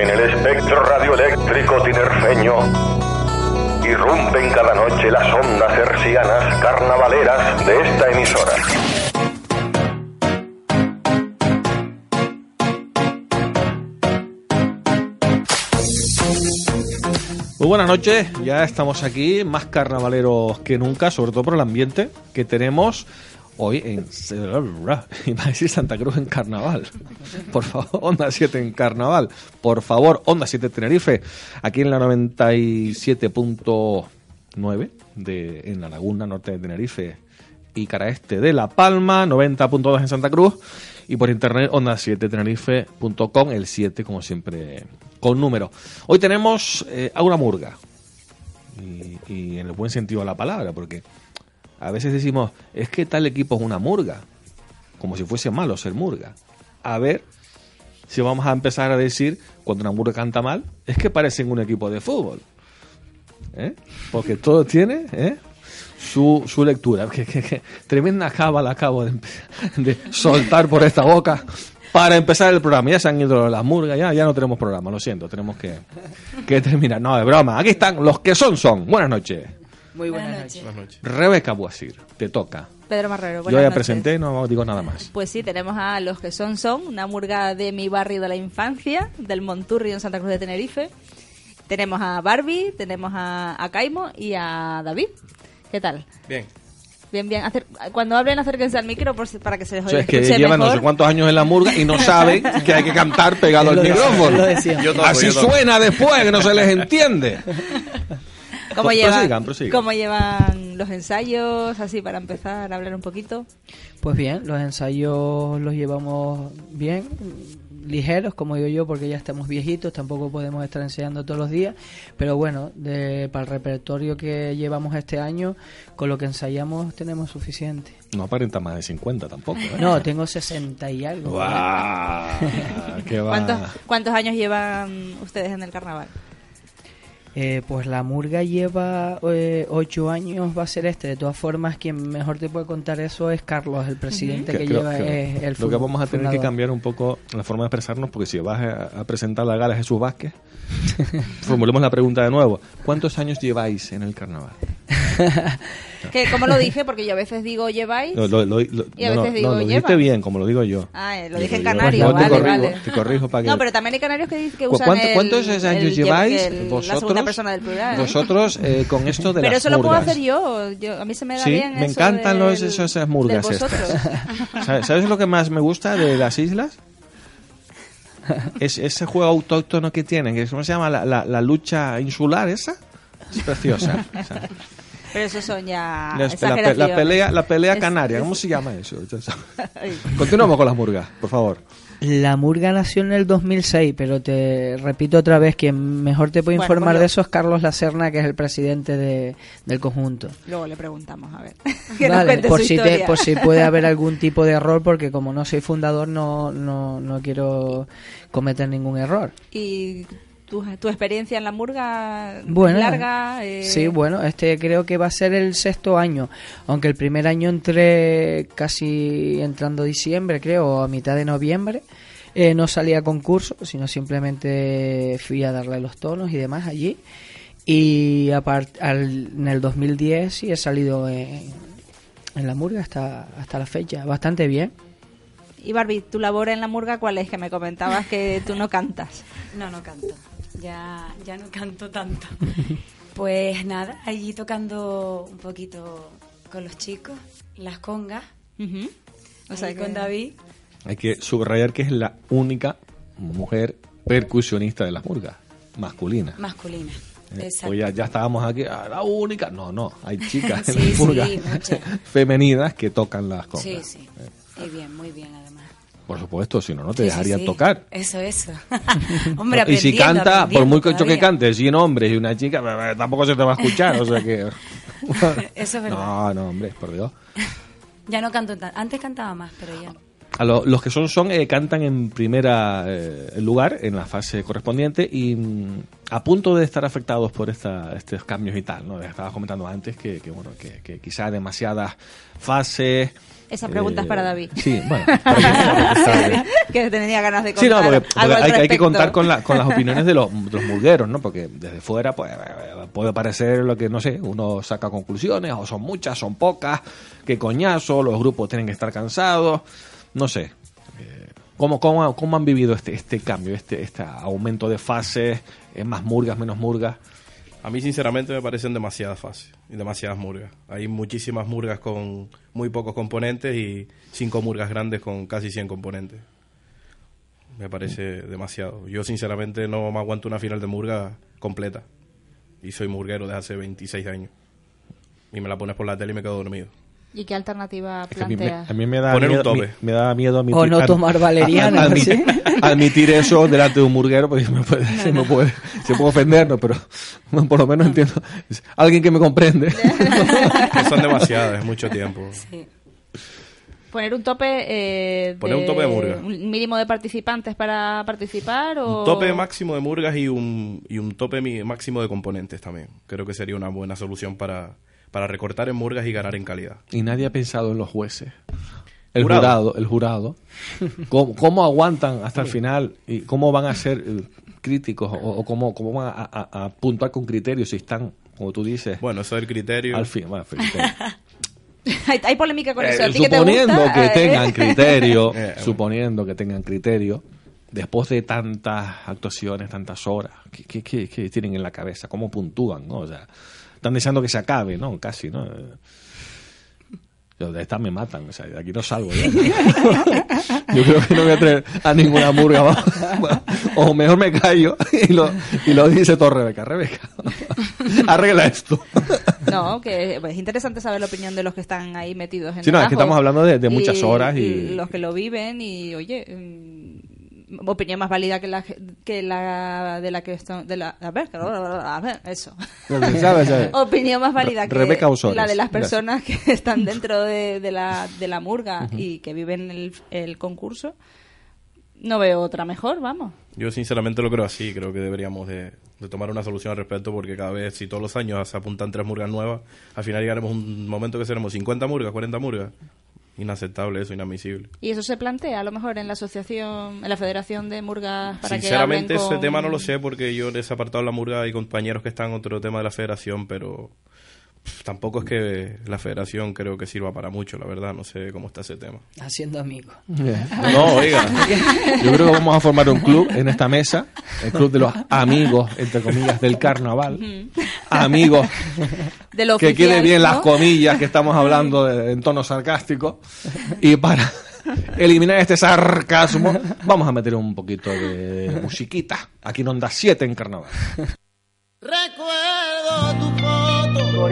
En el espectro radioeléctrico tinerfeño irrumpen cada noche las ondas hercianas carnavaleras de esta emisora. Muy buenas noches, ya estamos aquí, más carnavaleros que nunca, sobre todo por el ambiente que tenemos hoy en decir Santa Cruz en carnaval. Por favor, Onda 7 en carnaval. Por favor, Onda 7 Tenerife, aquí en la 97.9 de en la Laguna Norte de Tenerife y cara este de La Palma, 90.2 en Santa Cruz y por internet onda7tenerife.com, el 7 como siempre con número. Hoy tenemos eh, a una murga y, y en el buen sentido de la palabra, porque a veces decimos, es que tal equipo es una murga, como si fuese malo ser murga. A ver si vamos a empezar a decir, cuando una murga canta mal, es que parecen un equipo de fútbol. ¿Eh? Porque todo tiene ¿eh? su, su lectura. Que, que- que tremenda cábala acabo de, de soltar por esta boca para empezar el programa. Ya se han ido las murgas, ya, ya no tenemos programa, lo siento, tenemos que, que terminar. No, de broma. Aquí están los que son, son. Buenas noches. Muy buenas, noches. Rebeca Buasir, te toca. Pedro Marrero, Yo buenas ya noches. presenté, no digo nada más. Pues sí, tenemos a los que son son, una murga de mi barrio de la infancia, del Monturrio en Santa Cruz de Tenerife. Tenemos a Barbie, tenemos a, a Caimo y a David. ¿Qué tal? Bien. Bien, bien. Acer- cuando hablen, acérquense al micro por para que se les O oiga sea, es que llevan no sé cuántos años en la murga y no saben que hay que cantar pegado al micrófono. Yo Así yo suena después, que no se les entiende. ¿Cómo, llevan, prosigan, prosigan. ¿Cómo llevan los ensayos? Así para empezar a hablar un poquito. Pues bien, los ensayos los llevamos bien, ligeros, como digo yo, porque ya estamos viejitos, tampoco podemos estar ensayando todos los días, pero bueno, de, para el repertorio que llevamos este año, con lo que ensayamos tenemos suficiente. No aparenta más de 50 tampoco. ¿eh? No, tengo 60 y algo. ¡Guau! ¡Qué va! ¿Cuántos, ¿Cuántos años llevan ustedes en el carnaval? Eh, pues la murga lleva eh, ocho años, va a ser este. De todas formas, quien mejor te puede contar eso es Carlos, el presidente Que- que lleva creo- es el Lo que vamos a tener que cambiar un poco la forma de expresarnos, porque si vas a, a presentar la gala Jesús Vázquez, formulemos la pregunta de nuevo. ¿Cuántos años lleváis en el carnaval? Que, ¿Cómo lo dije? Porque yo a veces digo lleváis. Lo, lo- lo- Y a no, no, veces digo, no, lo dijiste bien, como lo digo yo. Ah, lo dije en canario, te vale, corrijo, vale. Te corrijo para que... No, pero también hay canarios que, que ¿Cu- usan cuánto- el- ¿Cuántos años lleváis el- vosotros? la segunda persona del plural. Vosotros eh, con esto de Pero las eso lo puedo murgas. hacer yo. yo. A mí se me da Sí, bien me eso encantan los, del- esas, murgas del estas. ¿Sabes, lo que más me gusta de las islas? Es ese juego autóctono que tienen, que ¿cómo se llama? La, la- la lucha insular esa. Es preciosa. Pero eso son ya la, la pe- la exageraciones. pelea, la pelea Es- canaria, es- ¿cómo se llama eso? Continuamos con las murgas, por favor. La Murga nació en el 2006, pero te repito otra vez, quien mejor te puede Bueno, informar pues de eso es Carlos Lacerna, que es el presidente de- del conjunto. Luego le preguntamos, a ver. que Vale, por su si, te- por si puede haber algún tipo de error, porque como no soy fundador no, no, no quiero cometer ningún error. ¿Y tu, tu experiencia en la murga Bueno, larga? eh, Sí, bueno, este creo que va a ser el sexto año, aunque el primer año entré casi entrando diciembre, creo, o a mitad de noviembre. Eh, no salí a concurso, sino simplemente fui a darle los tonos y demás allí. Y apart- al- en el 2010 sí he salido en, en la murga hasta, hasta la fecha, bastante bien. Y Barbie, tu labor en la murga, ¿cuál es? Que me comentabas que tú no cantas. No, no canto. Ya, ya no canto tanto. Pues nada, allí tocando un poquito con los chicos, las congas, Ujú. O o sea que- con David. Hay que subrayar que es la única mujer percusionista de las murgas, masculina. masculina. Eh, Exacto. Pues ya, ya estábamos aquí, ah, la única. No, no, hay chicas en las sí, murgas femeninas que tocan las cosas. Sí, sí. Muy bien, muy bien. Por supuesto, si no, no te Sí, sí, dejaría sí. tocar. Eso, eso. Hombre, y si canta, por muy que que cante, sin hombres y una chica, eh, tampoco se te va a escuchar, o sea que... Eso es verdad. No, no, hombre, por Dios. Ya no canto tanto. Antes cantaba más, pero ya. A lo- los que son son eh, cantan en primera eh, lugar en la fase correspondiente y mm, a punto de estar afectados por esta, estos cambios y tal, ¿no? Estabas comentando antes que, que, bueno que, que quizá demasiadas fases. Esa pregunta es para David. Sí, bueno, que- tenía ganas de Sí, contar no, porque, hay, hay que contar con, la- con las opiniones de los, de los murgueros, ¿no? Porque desde fuera pues, puede parecer lo que, no sé, uno saca conclusiones, o son muchas, son pocas, qué coñazo, los grupos tienen que estar cansados, no sé. Eh, ¿Cómo, cómo, cómo han vivido este, este cambio, este, este aumento de fases, eh, más murgas, menos murgas? A mí sinceramente me parecen demasiadas fases y demasiadas murgas. Hay muchísimas murgas con muy pocos componentes y cinco murgas grandes con casi 100 componentes. Me parece demasiado. Yo sinceramente no me aguanto una final de murga completa. Y soy murguero desde hace 26 años. Y me la pones por la tele y me quedo dormido. ¿Y qué alternativa Es que a, mí me, planteas? a mí me da Poner un miedo, tope. mi- me da miedo admitir, O no tomar valeriana, ad- admitir, ¿sí? admitir eso delante de un murguero, porque se me puede, se me puede, se puede ofendernos, pero por lo menos entiendo. Alguien que me comprende. Son demasiadas, es mucho tiempo. Sí. ¿Poner un tope eh, Poner un tope de murga. un mínimo de participantes para participar o...? Un tope máximo de murgas y un, y un tope máximo de componentes también. Creo que sería una buena solución para, para recortar en murgas y ganar en calidad. Y nadie ha pensado en los jueces. El Jurado. jurado, el jurado. ¿Cómo, cómo aguantan hasta el final? ¿Y cómo van a ser eh, críticos? ¿O, o cómo, cómo van a, a- a puntuar con criterios si están, como tú dices, Bueno, eso es el criterio. al fin? Bueno, criterio. hay, hay polémica con eso. ¿A Eh, ti qué te suponiendo gusta? que Eh, tengan criterio, Eh, suponiendo que tengan criterio, después de tantas actuaciones, tantas horas, ¿qué, qué- qué- qué tienen en la cabeza? ¿Cómo puntúan? ¿no? O sea, están deseando que se acabe, ¿no? Casi, ¿no? Yo de esta me matan, o sea, de aquí no salgo. ya. Yo creo que no voy a traer a ninguna murga. vamos. O mejor me callo y lo, y lo dice todo Rebeca. Rebeca, arregla esto. No, que es interesante saber la opinión de los que están ahí metidos en Sí, no, es que estamos hablando de- de muchas horas y- Los que lo viven y, oye, mm, opinión más válida que la, que la de la que están... De la, a ver, a ver, eso. ¿Sabes? ¿Sabes? opinión más válida Re- que Rebeca la de las Gracias. personas que están dentro de, de la, de la murga y que viven el, el concurso. No veo otra mejor, vamos. Yo sinceramente lo creo así, creo que deberíamos de, de tomar una solución al respecto porque cada vez, si todos los años se apuntan tres murgas nuevas, al final llegaremos a un momento que seremos 50 murgas, 40 murgas. Inaceptable eso, inadmisible. Y eso se plantea a lo mejor en la asociación, en la Federación de Murgas para Sinceramente que hablen ese con- tema no lo sé porque yo les he apartado la murga y compañeros que están en otro tema de la federación, pero tampoco es que la federación creo que sirva para mucho, la verdad, no sé cómo está ese tema. Haciendo amigos. No, oiga, Yo creo que vamos a formar un club en esta mesa, el club de los amigos, entre comillas, del carnaval. Amigos, de lo que oficial, quede bien ¿no? las comillas que estamos hablando de- en tono sarcástico. Y para eliminar este sarcasmo, vamos a meter un poquito de musiquita aquí en Onda 7 en carnaval. Recuerdo tu foto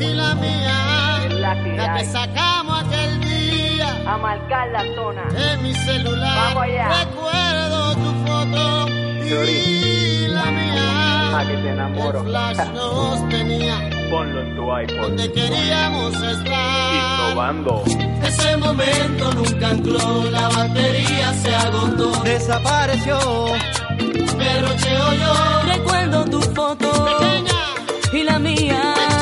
y la mía, la, que sacamos aquel día a marcar la zona. en mi celular. Vamos allá. Recuerdo tu foto y la mía, Ah, que te enamoro. el flash nos tenía Ponlo en tu iPhone. donde queríamos estar. Innovando. Ese momento nunca ancló, la batería se agotó. Desapareció, pero yo. Recuerdo tu foto Pequeña, y la mía.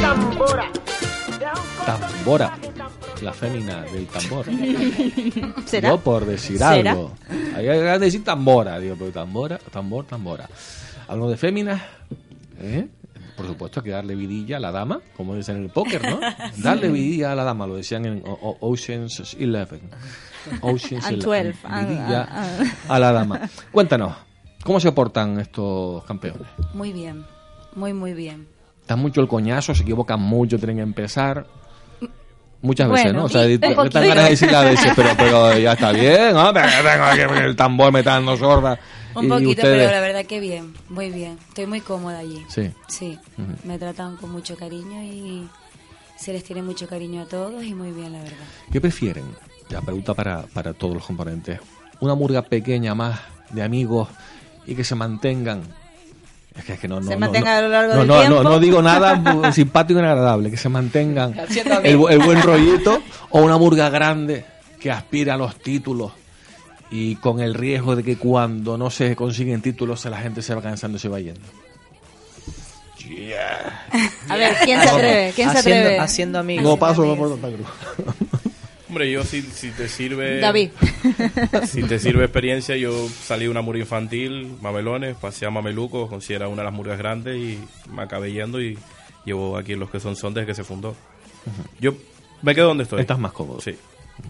Tambora. Tambora. La fémina del tambor. ¿Será? Yo por decir ¿Será? algo. Hay que decir tambora, digo, pero tambora, tambor, tambora. Hablo de féminas, ¿eh? Por supuesto, hay que darle vidilla a la dama, como dicen en el póker, ¿no? Darle vidilla a la dama, lo decían en O- O- Ocean's Eleven. Ocean's Eleven. 12, Vidilla a la dama. Cuéntanos, ¿cómo se portan estos campeones? Muy bien, muy, muy bien. Está mucho el coñazo, se equivocan mucho, tienen que empezar. Muchas veces, ¿no? O sea, poquito. ganas de decirle a veces, pero, pero ya está bien, ¿no? Tengo aquí el tambor me está dando sorda. Un poquito, ustedes- pero la verdad que bien, muy bien. Estoy muy cómoda allí. Sí. Sí, me tratan con mucho cariño y se les tiene mucho cariño a todos y muy bien, la verdad. ¿Qué prefieren? La pregunta para, para todos los componentes. Una murga pequeña más de amigos y que se mantengan. Es que, es que no, no, Se no, mantenga no, a lo largo no, del no, no, tiempo. no digo nada simpático ni agradable, que se mantengan Haciendo el, buen rollito o una murga grande que aspira a los títulos y con el riesgo de que cuando no se consiguen títulos la gente se va cansando y se va yendo. A ver, ¿quién se atreve? ¿Quién se Haciendo- atreve? haciendo amigos. No paso no por Santa Cruz. Hombre, yo si, si te sirve... David. si te sirve experiencia, yo salí de una murga infantil, mamelones, pasé a mamelucos, considera una de las murgas grandes y me acabé yendo y llevo aquí los que son son desde que se fundó. Yo me quedo donde estoy. Estás más cómodo. Sí.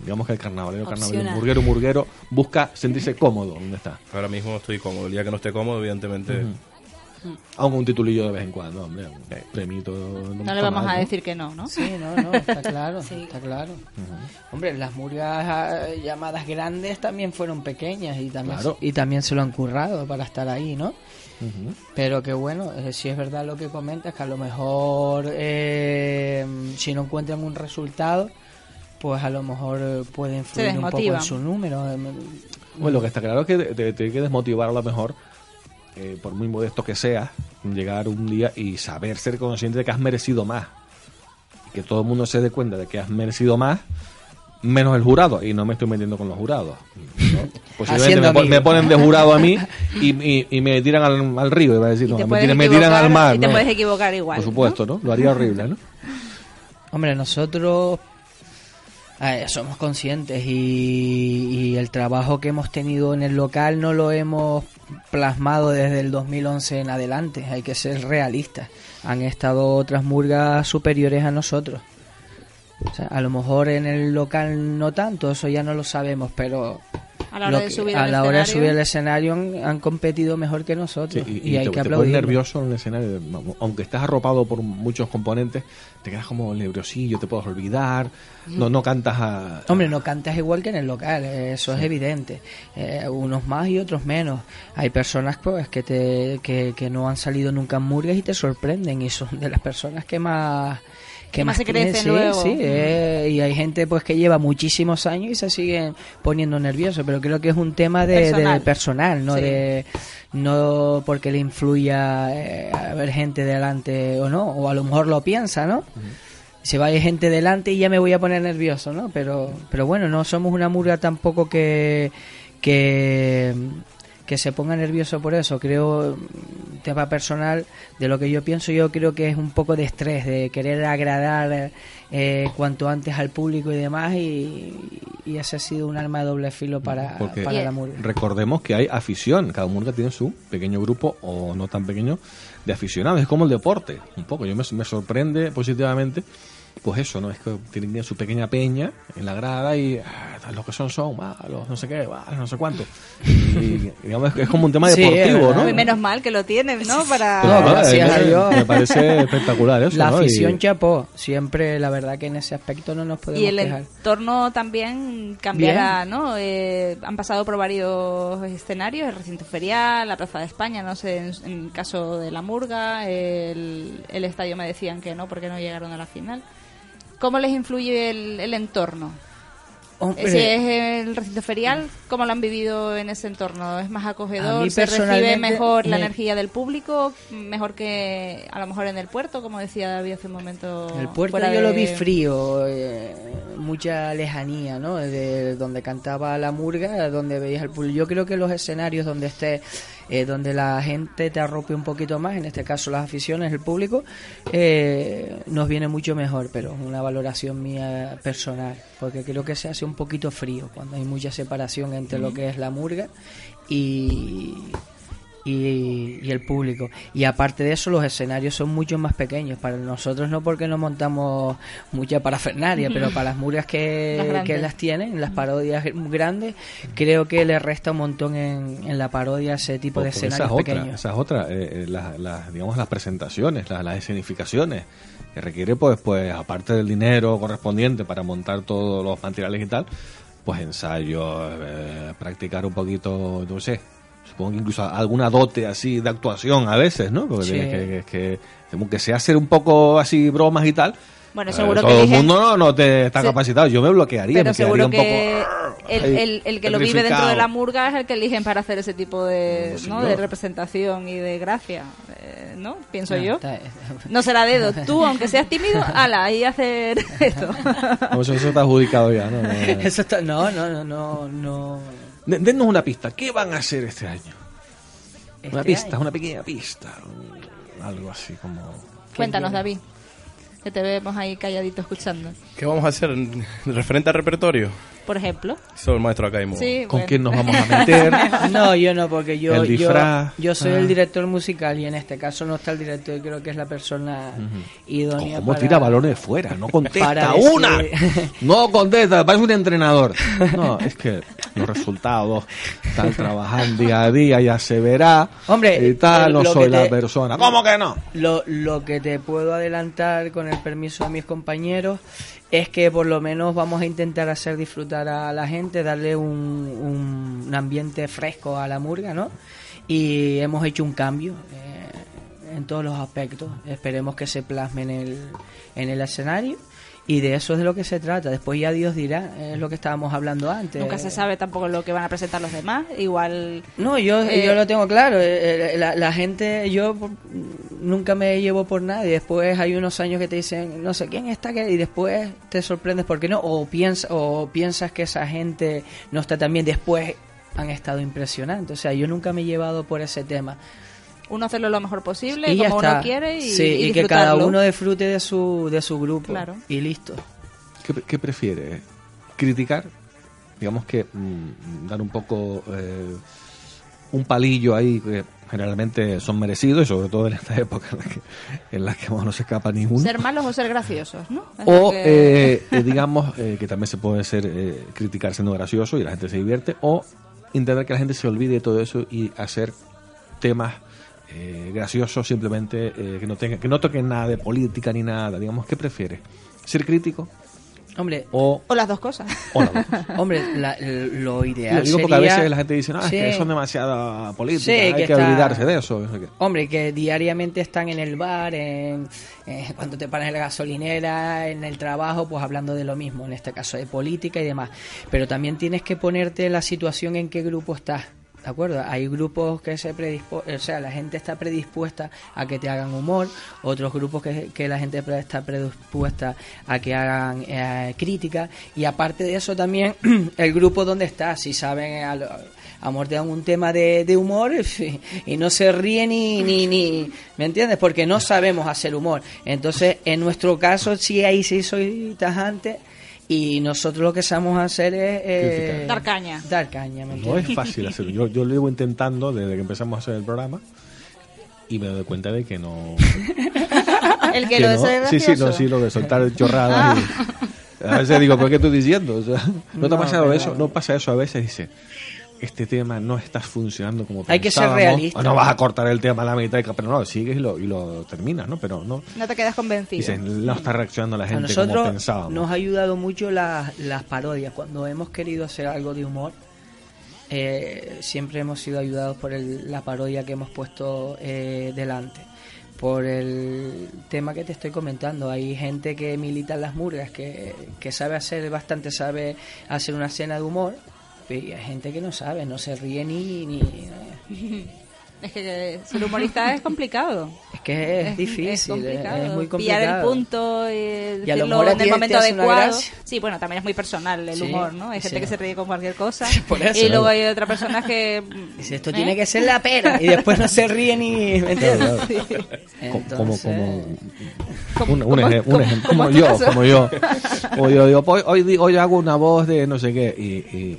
Digamos que el carnavalero, carnavalero, murguero, murguero busca sentirse cómodo donde está. Ahora mismo estoy cómodo. El día que no esté cómodo, evidentemente... Aunque un titulillo de vez en cuando, hombre. un Premito. No le vamos a decir que no, ¿no? Sí, no, no, está claro, está claro. Hombre, las murgas ah, llamadas grandes también fueron pequeñas y también, Claro. y también se lo han currado para estar ahí, ¿no? Pero que bueno, eh, si es verdad lo que comentas, que a lo mejor eh, si no encuentran un resultado, pues a lo mejor eh, puede influir un poco en su número. Bueno, lo que está claro es que te, te tiene que desmotivar a lo mejor, eh, por muy modesto que seas, llegar un día y saber ser consciente de que has merecido más. Y que todo el mundo se dé cuenta de que has merecido más, menos el jurado. Y no me estoy metiendo con los jurados. ¿no? Posiblemente me, ponen de jurado a mí y, y- y me tiran al, al río. Iba a decir, no, me, tiran, me tiran al mar. y te ¿no? puedes equivocar igual, Por supuesto, ¿no? Lo haría horrible, ¿no? Hombre, nosotros eh, somos conscientes y, y el trabajo que hemos tenido en el local no lo hemos plasmado desde el 2011 en adelante. Hay que ser realistas. Han estado otras murgas superiores a nosotros. O sea, a lo mejor en el local no tanto, eso ya no lo sabemos, pero A la hora de subir a al la hora de escenario. subir al escenario han, han competido mejor que nosotros Sí, y, hay te, que aplaudir. nervioso en el escenario. Aunque estás arropado por muchos componentes, te quedas como nerviosillo, te puedes olvidar. No, no cantas a. Hombre, no cantas igual que en el local, eh, eso es evidente. Eh, unos más y otros menos. Hay personas pues que, te, que, que no han salido nunca en murgas y te sorprenden y son de las personas que más que más se crecen sí, luego. sí, eh, y hay gente pues que lleva muchísimos años y se siguen poniendo nerviosos, pero creo que es un tema de de Personal. no Sí. de no porque le influya eh, haber gente delante o no, o a lo mejor lo piensa, ¿no? se vaya gente delante y ya me voy a poner nervioso, ¿no? Pero, pero bueno, no somos una murga tampoco que, que, que se ponga nervioso por eso. Creo, tema personal, de lo que yo pienso, yo creo que es un poco de estrés, de querer agradar eh, cuanto antes al público y demás, y, y ese ha sido un arma de doble filo para, Porque para la murga. recordemos que hay afición. Cada murga tiene su pequeño grupo, o no tan pequeño, de aficionados. Es como el deporte, un poco. Yo me, me sorprende positivamente. Pues eso, ¿no? Es que tienen su pequeña peña en la grada y ah, los que son son malos, no sé qué, malos, no sé cuánto. Y digamos que es como un tema Sí, deportivo. ¿no? Uy, menos mal que lo tienen, ¿no? Para... Claro, No, gracias eh, a me- Dios. Me parece espectacular eso, La ¿no? Y- afición chapó, siempre la verdad que en ese aspecto no nos podemos Y el quejar. entorno también cambiará, ¿no? Eh, han pasado por varios escenarios, el recinto ferial, la Plaza de España, no sé, en, en el caso de la Murga, el, el estadio me decían que no, porque no llegaron a la final. ¿Cómo les influye el, el entorno? Hombre. Si es el recinto ferial, ¿cómo lo han vivido en ese entorno? ¿Es más acogedor? ¿Se recibe mejor la me- energía del público? ¿Mejor que a lo mejor en el puerto, como decía David hace un momento? El puerto yo lo vi frío, eh, mucha lejanía, ¿no? De donde cantaba la murga, donde veías el público. Yo creo que los escenarios donde esté, eh, donde la gente te arrope un poquito más, en este caso las aficiones, el público, eh, nos viene mucho mejor, pero es una valoración mía personal, porque creo que se hace un poquito frío cuando hay mucha separación entre lo que es la murga y y, y el público. Y aparte de eso, los escenarios son mucho más pequeños. Para nosotros no porque no montamos mucha parafernalia, pero para las murgas Las que, grandes. que las tienen, las parodias grandes, creo que le resta un montón en, en la parodia ese tipo de Porque esa escenarios es otra, pequeños. esa es otra, eh, eh, las, las, digamos las presentaciones, las, las escenificaciones, que requiere pues, pues aparte del dinero correspondiente para montar todos los materiales y tal, pues ensayos, eh, practicar un poquito, no sé, supongo que incluso alguna dote así de actuación a veces, ¿no? Porque Sí. tienes que, que, que, como que sea hacer un poco así bromas y tal. Bueno, eh, seguro que todo el mundo no, no te está capacitado. Yo me bloquearía, Pero me quedaría seguro un que poco. el, el- el que lo vive dentro de la murga es el que eligen para hacer ese tipo de, ¿no? yo. de representación y de gracia, eh, ¿no? Pienso No, yo. está- No será dedo. Tú, aunque seas tímido, ala, ahí hacer esto. Eso está adjudicado ya, ¿no? No, no. Eso está, no, no, no, no, no. De- Denos una pista. ¿Qué van a hacer este año? Una Este pista, año. una pequeña pista. Algo así como. Cuéntanos. David. Que te vemos ahí calladito escuchando. ¿Qué vamos a hacer en- referente al repertorio? Por ejemplo. Soy el maestro Acaimo. Sí, ¿Con bueno. quién nos vamos a meter? No, yo no, porque yo, El yo, yo soy Ah. el director musical y en este caso no está el director, creo que es la persona idónea. ¿Cómo para- tira balones fuera? No contesta para decir- una. No contesta, parece un entrenador. No, es que los resultados están trabajando día a día, ya se verá. Hombre, y tal, no soy la persona. ¿Cómo que no? Lo, lo que te puedo adelantar con el permiso de mis compañeros es que por lo menos vamos a intentar hacer disfrutar a la gente, darle un, un- ambiente fresco a la murga, ¿no? Y hemos hecho un cambio eh, en todos los aspectos. Esperemos que se plasme en el, en el escenario. Y de eso es de lo que se trata. Después ya Dios dirá, es lo que estábamos hablando antes. Nunca se sabe tampoco lo que van a presentar los demás. Igual. No, yo, Eh, yo lo tengo claro. eh, eh, La, la gente, yo por- nunca me llevo por nadie. Después hay unos años que te dicen, no sé quién está, que y después te sorprendes porque no. O, piensa, o piensas que esa gente no está tan bien. Después han estado impresionantes. O sea, yo nunca me he llevado por ese tema. Uno hacerlo lo mejor posible, y como uno quiere y, sí, y y que cada uno disfrute de su, de su grupo. Claro. Y listo. ¿Qué, qué prefiere? ¿Criticar? Digamos que mm, dar un poco eh, un palillo ahí que generalmente son merecidos y sobre todo en esta época en la que, en la que bueno, no se escapa ninguno. Ser malos o ser graciosos, ¿no? Es O, que- eh, eh, digamos, eh, que también se puede ser eh, criticar siendo gracioso y la gente se divierte, o intentar que la gente se olvide de todo eso y hacer temas eh, graciosos simplemente eh, que no tengan, que no toquen nada de política ni nada. Digamos, ¿qué prefiere? ¿Ser crítico Hombre, o, O las dos cosas. o las dos? hombre la- lo Lo ideal digo porque a veces la gente dice, no, es que son demasiada política, Sí, hay que que, está- olvidarse de eso. Hombre, que diariamente están en el bar, en, eh, cuando te paras en la gasolinera, en el trabajo, pues hablando de lo mismo, en este caso de política y demás. Pero también tienes que ponerte la situación en qué grupo estás. ¿De acuerdo? Hay grupos que se predisponen, o sea, la gente está predispuesta a que te hagan humor, otros grupos que, que la gente está predispuesta a que hagan eh, crítica, y aparte de eso también el grupo donde estás, si saben a, un tema de, de humor y, no se ríe ni, ni, ni, ¿me entiendes? Porque no sabemos hacer humor. Entonces, en nuestro caso, sí, ahí sí soy tajante y nosotros lo que sabemos hacer es... eh. Dar caña. Dar caña, ¿me No es fácil hacerlo. Yo, yo lo llevo intentando desde que empezamos a hacer el programa y me doy cuenta de que no. El que que lo de no. ser sí, sí, no, sí, lo de soltar chorradas. y- a veces digo, ¿pero qué estoy diciendo? O sea, ¿No te ha pasado eso? ¿No pasa eso a veces? Dice, este tema no está funcionando como Hay que ser pensábamos, realista. o No vas a cortar el tema a la mitad, pero no, sigues y lo, y lo terminas, ¿no? Pero no. No te quedas convencido. Dices, no está reaccionando la A gente como nosotros pensábamos. nos ha ayudado mucho las, las parodias. Cuando hemos querido hacer algo de humor, eh, siempre hemos sido ayudados por el- la parodia que hemos puesto eh, delante. por el tema que te estoy comentando. Hay gente que milita en las murgas, que, que sabe hacer bastante, sabe hacer una escena de humor, y hay gente que no sabe, no se ríe ni... ni Es que ser humorista es complicado. es que es, difícil, es, complicado. es muy Pillar el complicado. punto y, Y a lo mejor en el momento adecuado. Sí, bueno, también es muy personal el Sí, humor, ¿no? Hay gente sí. que se ríe con cualquier cosa. Por eso. y luego hay otras personas que... Dice, esto ¿eh? tiene que ser la pera, y después no se ríe ni... ¿me entiendes? Claro, claro. como, Entonces- como un, un como- eje- un como- ejemplo, como como yo, como yo. Como yo digo, "Hoy- hoy, hoy hago una voz de no sé qué y, y,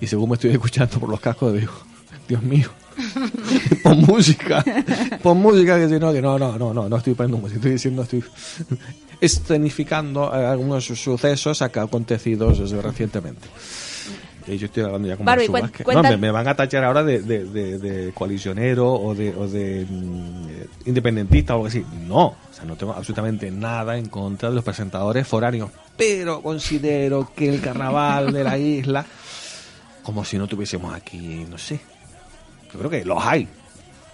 y según me estoy escuchando por los cascos digo, Dios mío, pon música, pon música que si no, que no, no, no, no, no estoy poniendo música, estoy diciendo, estoy escenificando eh, algunos sucesos acá acontecidos eh, recientemente. Y yo estoy hablando ya como Barbie, cuenta- No, me, me van a tachar ahora de, de, de, de coalicionero o de, o de mm, independentista o algo así. No, o sea, no tengo absolutamente nada en contra de los presentadores foráneos, pero considero que el carnaval de la isla, como si no tuviésemos aquí, no sé, yo creo que los hay,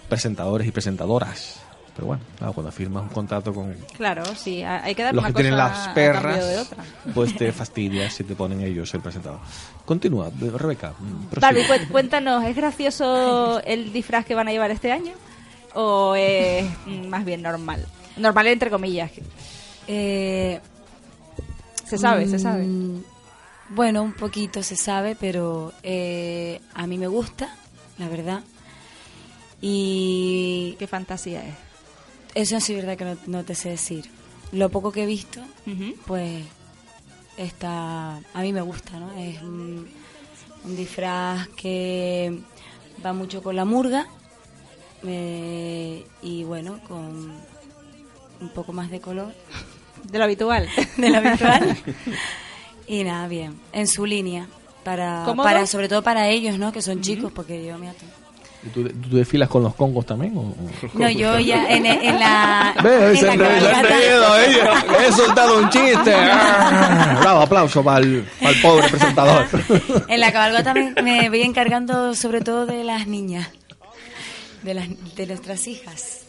presentadores y presentadoras. Pero bueno, claro, cuando firmas un contrato con Claro, sí, ha- hay que dar los una que cosa tienen las perras, de otra. pues te fastidias si te ponen ellos el presentador. Continúa, Rebeca. mm, prosigue. Barbie, cué- cuéntanos, ¿es gracioso el disfraz que van a llevar este año? ¿O es mm, más bien normal? Normal entre comillas. Eh, Se sabe, se sabe. Bueno, un poquito se sabe, pero eh, a mí me gusta, la verdad. Y ¿Qué fantasía es? eso sí es verdad que no, no te sé decir. Lo poco que he visto, pues está a mí me gusta no es un, un disfraz que va mucho con la murga eh, y bueno con un poco más de color De lo habitual. de lo habitual y nada bien en su línea para, ¿Cómodo? para sobre todo para ellos no que son chicos porque yo me ¿Y tú, tú desfilas con los congos también? O, o- no yo ya en, en la Ve, en se la han. He soltado un chiste. Ah, Bravo, aplauso para el, pobre presentador. En la cabalgata me, me voy encargando sobre todo de las niñas, de, las, de nuestras hijas.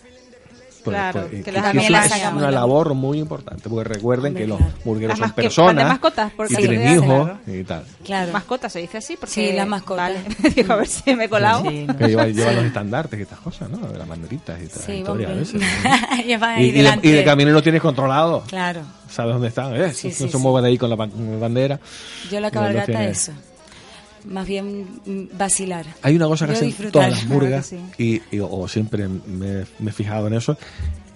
Pues, Claro, pues, que que las eso es las una labor muy importante, porque recuerden Hombre, que los claro. burgueros Las son personas de mascotas, porque y sí, tienen claro. hijos y tal. Claro. Mascota se dice así porque Sí, las mascotas. Vale, digo a ver si me he colado. Sí, no. Que llevan, llevan los estandartes y estas cosas, ¿no? Las banderitas y tal. Sí, historia a veces, ¿no? Y, y de, y de camino lo tienes controlado. Claro. Sabes dónde están. ¿eh? Sí, no sí, se sí. mueven ahí con la ban- bandera. Yo la cabalgata eso. Más bien mm, vacilar. Hay una cosa que Yo hacen todas las Claro murgas que y, y- o siempre me, me he fijado en eso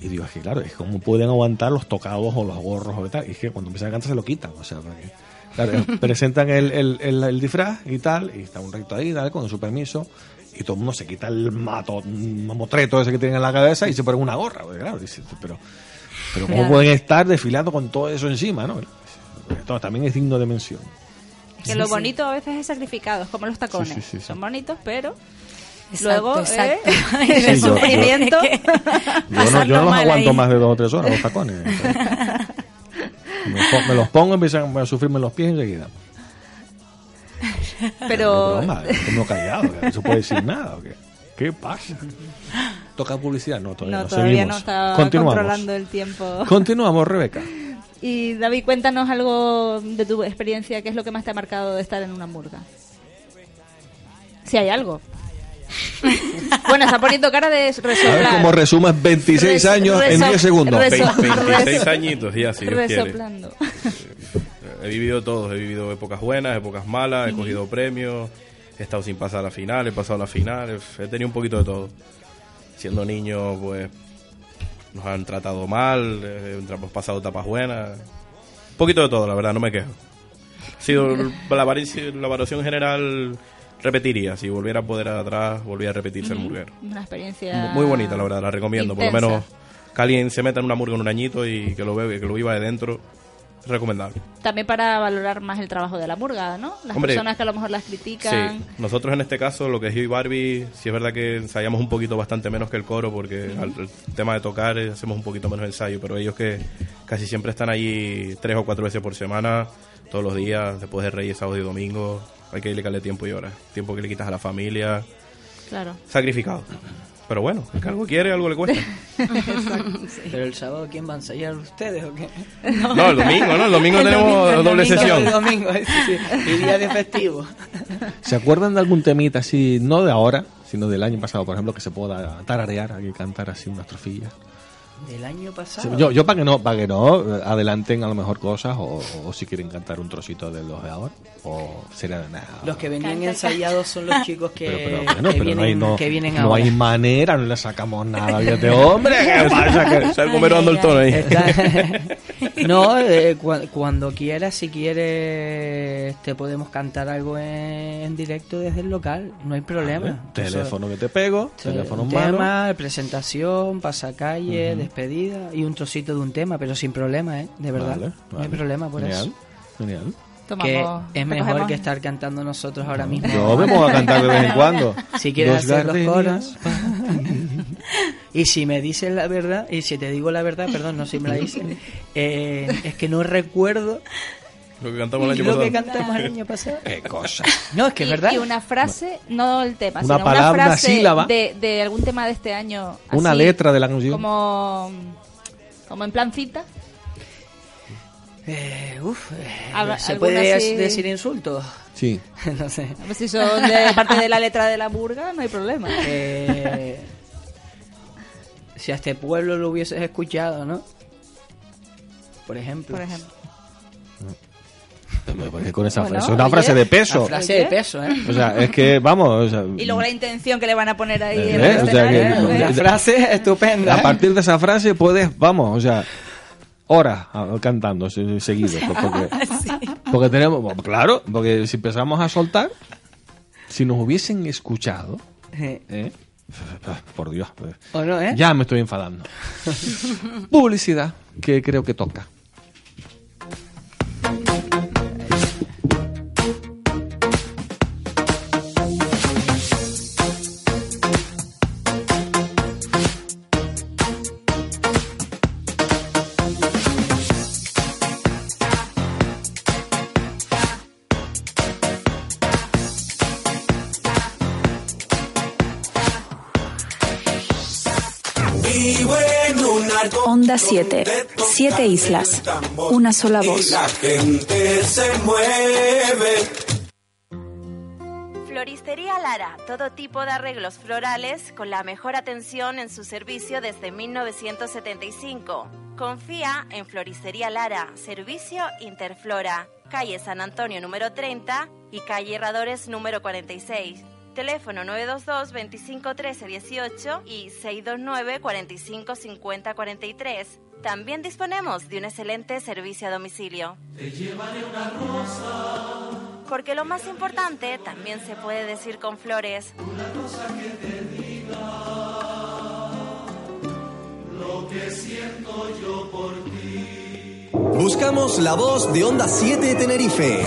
y digo, es que claro, es como pueden aguantar los tocados o los gorros o tal, y es que cuando empiezan a cantar se lo quitan, o sea, porque, claro, presentan el, el, el- el disfraz y tal, y está un recto ahí, tal, con su permiso, y todo el mundo se quita el mato, mamotreto ese que tienen en la cabeza y se ponen una gorra, porque, claro, dice, pero, pero ¿cómo Claro. pueden estar desfilando con todo eso encima, no? Esto también es digno de mención. Que lo bonito a veces es sacrificado, es como los tacones. Sí, sí, sí, sí. Son bonitos, pero Exacto, luego exacto. ¿eh? Sí, el yo- yo- sufrimiento. Yo no, yo no los aguanto ahí. más de dos o tres horas los tacones. me, los pon- me los pongo y empiezan a sufrirme los pies enseguida. pero broma, como callado, no se puede decir nada. ¿o qué? ¿Qué pasa? ¿Toca publicidad? No, todavía no, no. todavía Seguimos. no está Continuamos. controlando el tiempo. Continuamos, Rebeca. Y David, cuéntanos algo de tu experiencia, ¿qué es lo que más te ha marcado de estar en una murga? Si hay algo. bueno, está poniendo cara de A ver resoplar. cómo resumes 26 Res- años en reso- 10 segundos. reso- Ve- 26 res- añitos ya, si Dios quiere. Resoplando. He vivido todo, he vivido épocas buenas, épocas malas, he cogido premios, he estado sin pasar a la final, he pasado a la final, he tenido un poquito de todo. Siendo niño, pues nos han tratado mal, eh, hemos pasado etapas buenas. Un poquito de todo, la verdad, no me quejo. Sido la, evaluación general repetiría, si volviera a poder atrás, volviera a repetirse el murguero. Una experiencia Muy bonita, la verdad, la recomiendo. Por lo menos que alguien se meta en una murga en un añito y que lo vea, que lo viva de dentro, recomendable. También para valorar más el trabajo de la murga, ¿no? Las Hombre, personas que a lo mejor las critican. Sí, nosotros en este caso, lo que es yo y Barbie, sí es verdad que ensayamos un poquito bastante menos que el coro, porque al el tema de tocar eh, hacemos un poquito menos ensayo, pero ellos que casi siempre están allí tres o cuatro veces por semana, todos los días, después de Reyes, sábado y domingo, hay que dedicarle tiempo y horas. Tiempo que le quitas a la familia, Claro. sacrificado. Pero bueno, el que algo quiere, algo le cuesta. Pero el sábado, ¿quién va a ensayar ustedes o qué? No, el domingo, ¿no? El domingo tenemos el doble domingo, sesión. El domingo, sí, sí. Y día de festivo. ¿Se acuerdan de algún temita así, no de ahora, sino del año pasado, por ejemplo, que se pueda tararear, hay que cantar así unas trofillas? Del año pasado. Yo, yo para que no, para que no eh, adelanten a lo mejor cosas o, o si quieren cantar un trocito de los de ahora o sería de nada. Los que venían ensayados son los chicos que, Pero, pero, bueno, que pero vienen, no hay, no, que vienen no ahora. hay manera, no le sacamos nada a este hombre. ¿Qué pasa? Que- Está el bombero dando el tono ahí. Está- no, eh, cua- cuando quieras, si quieres, te podemos cantar algo en, en directo desde el local, no hay problema. Teléfono que te pego, teléfono mano. tema, presentación, pasacalle, Ujú. Despedida y un trocito de un tema, pero sin problema, ¿eh? De verdad. Vale, No hay vale. problema por Genial, eso. Genial. Que Tomamos- es mejor recogemos- que estar cantando nosotros ahora mismo. Me pongo a cantar de vez en cuando. Si quieres Dos hacer los coros. y si me dices la verdad, y si te digo la verdad, perdón, no si me la dices, eh, es que no recuerdo Lo que cantamos el año lo pasado. que cantamos el año pasado. Qué cosa. No, es que es y, verdad. y una frase, no el tema, Una sino palabra, una una frase sílaba. de, de algún tema de este año. Una así, letra de la canción. Como, como en plan cita. Eh, uf, eh, Habla- ¿Se puede así- decir insultos? Sí. no sé. A ver si son de parte de la letra de la burga, no hay problema. Eh, si a este pueblo lo hubieses escuchado, ¿no? Por ejemplo. Por ejemplo. Parece con esa Bueno, frase. Una oye. frase de peso. Una frase de peso, ¿eh? O sea, es que, vamos, o sea, Y luego la intención que le van a poner ahí ¿Eh? en el O sea que- escenario, ¿eh? Una frase estupenda. a partir de esa frase puedes, vamos, o sea, horas ah, cantando se- seguido. pues, Porque, porque tenemos, bueno, claro, porque si empezamos a soltar, si nos hubiesen escuchado, Eh, ¿eh? por Dios, pues, ¿O no, eh? ya me estoy enfadando. Publicidad, que creo que toca. 7. Siete islas. Una sola voz. gente se mueve. Floristería Lara, todo tipo de arreglos florales con la mejor atención en su servicio desde 1975. Confía en Floristería Lara, servicio Interflora, calle San Antonio número 30 y calle Herradores número 46. Teléfono 922 25 13 18 y 629 45 50 43. También disponemos de un excelente servicio a domicilio. Porque lo más importante también se puede decir con flores. Buscamos la voz de Onda 7 Tenerife.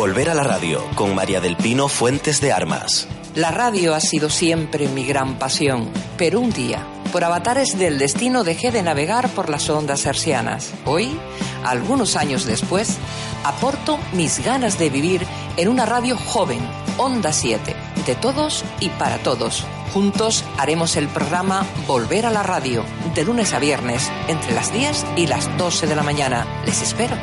Volver a la radio con María del Pino Fuentes de Armas. La radio ha sido siempre mi gran pasión, pero un día, por avatares del destino, dejé de navegar por las ondas hercianas. Hoy, algunos años después, aporto mis ganas de vivir en una radio joven, Onda 7, de todos y para todos. Juntos haremos el programa Volver a la radio, de lunes a viernes, entre las 10 y las 12 de la mañana. Les espero.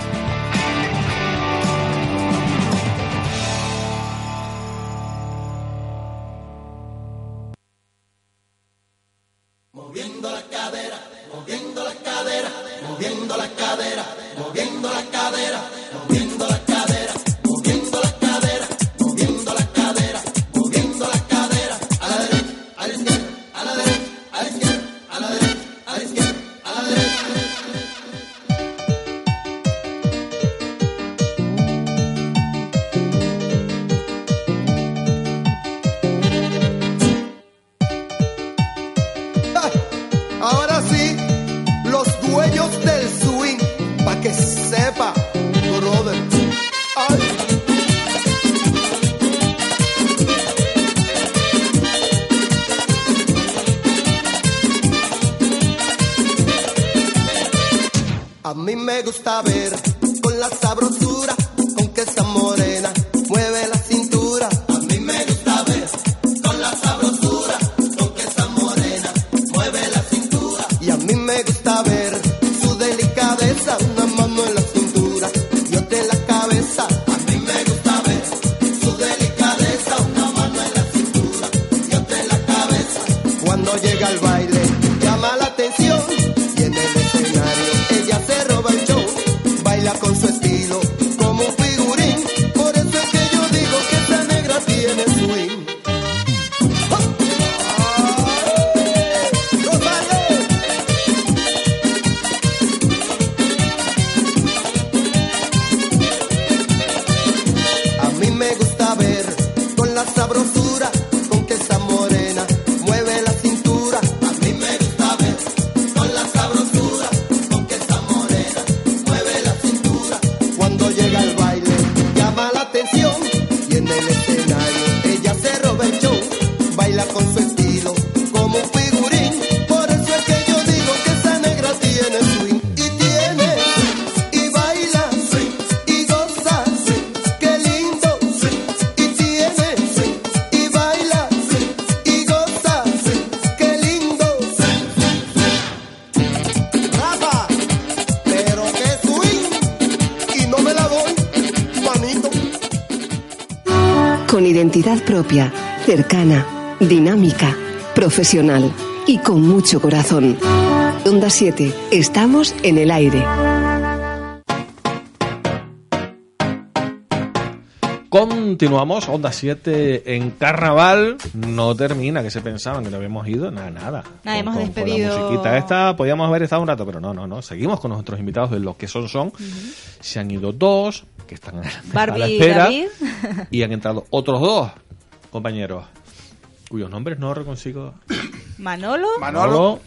Propia, cercana, dinámica, profesional y con mucho corazón. Onda 7, estamos en el aire. Continuamos, Onda 7 en Carnaval. No termina, que se pensaban que no habíamos ido. Nada, nada. Nada, hemos Con- con despedido- la musiquita esta, podíamos haber estado un rato, pero no, no, no. Seguimos con nuestros invitados de los que son, son. Se han ido dos, que están a la Barbie y espera. David. Y han entrado otros dos compañeros, cuyos nombres no reconsigo. Manolo, Manolo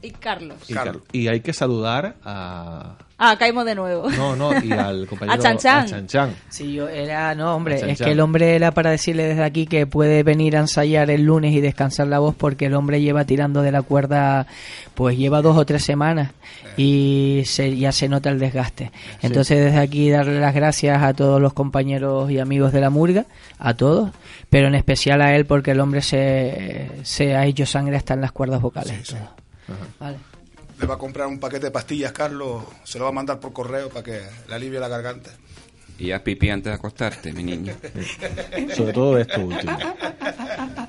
y Carlos. y Carlos. Y hay que saludar a. Ah, caímos de nuevo. No, no, y al compañero. A Chan Chan. a Chan Chan. Sí, yo era, no, hombre, Chan es que el hombre era para decirle desde aquí que puede venir a ensayar el lunes y descansar la voz porque el hombre lleva tirando de la cuerda, pues lleva dos o tres semanas y se, ya se nota el desgaste. Entonces desde aquí darle las gracias a todos los compañeros y amigos de la murga, a todos, pero en especial a él porque el hombre se, se ha hecho sangre hasta en las cuerdas vocales. y todo. Vale. Le va a comprar un paquete de pastillas, Carlos. Se lo va a mandar por correo para que le alivie la garganta. Y haz pipí antes de acostarte, mi niño. Sobre todo esto último.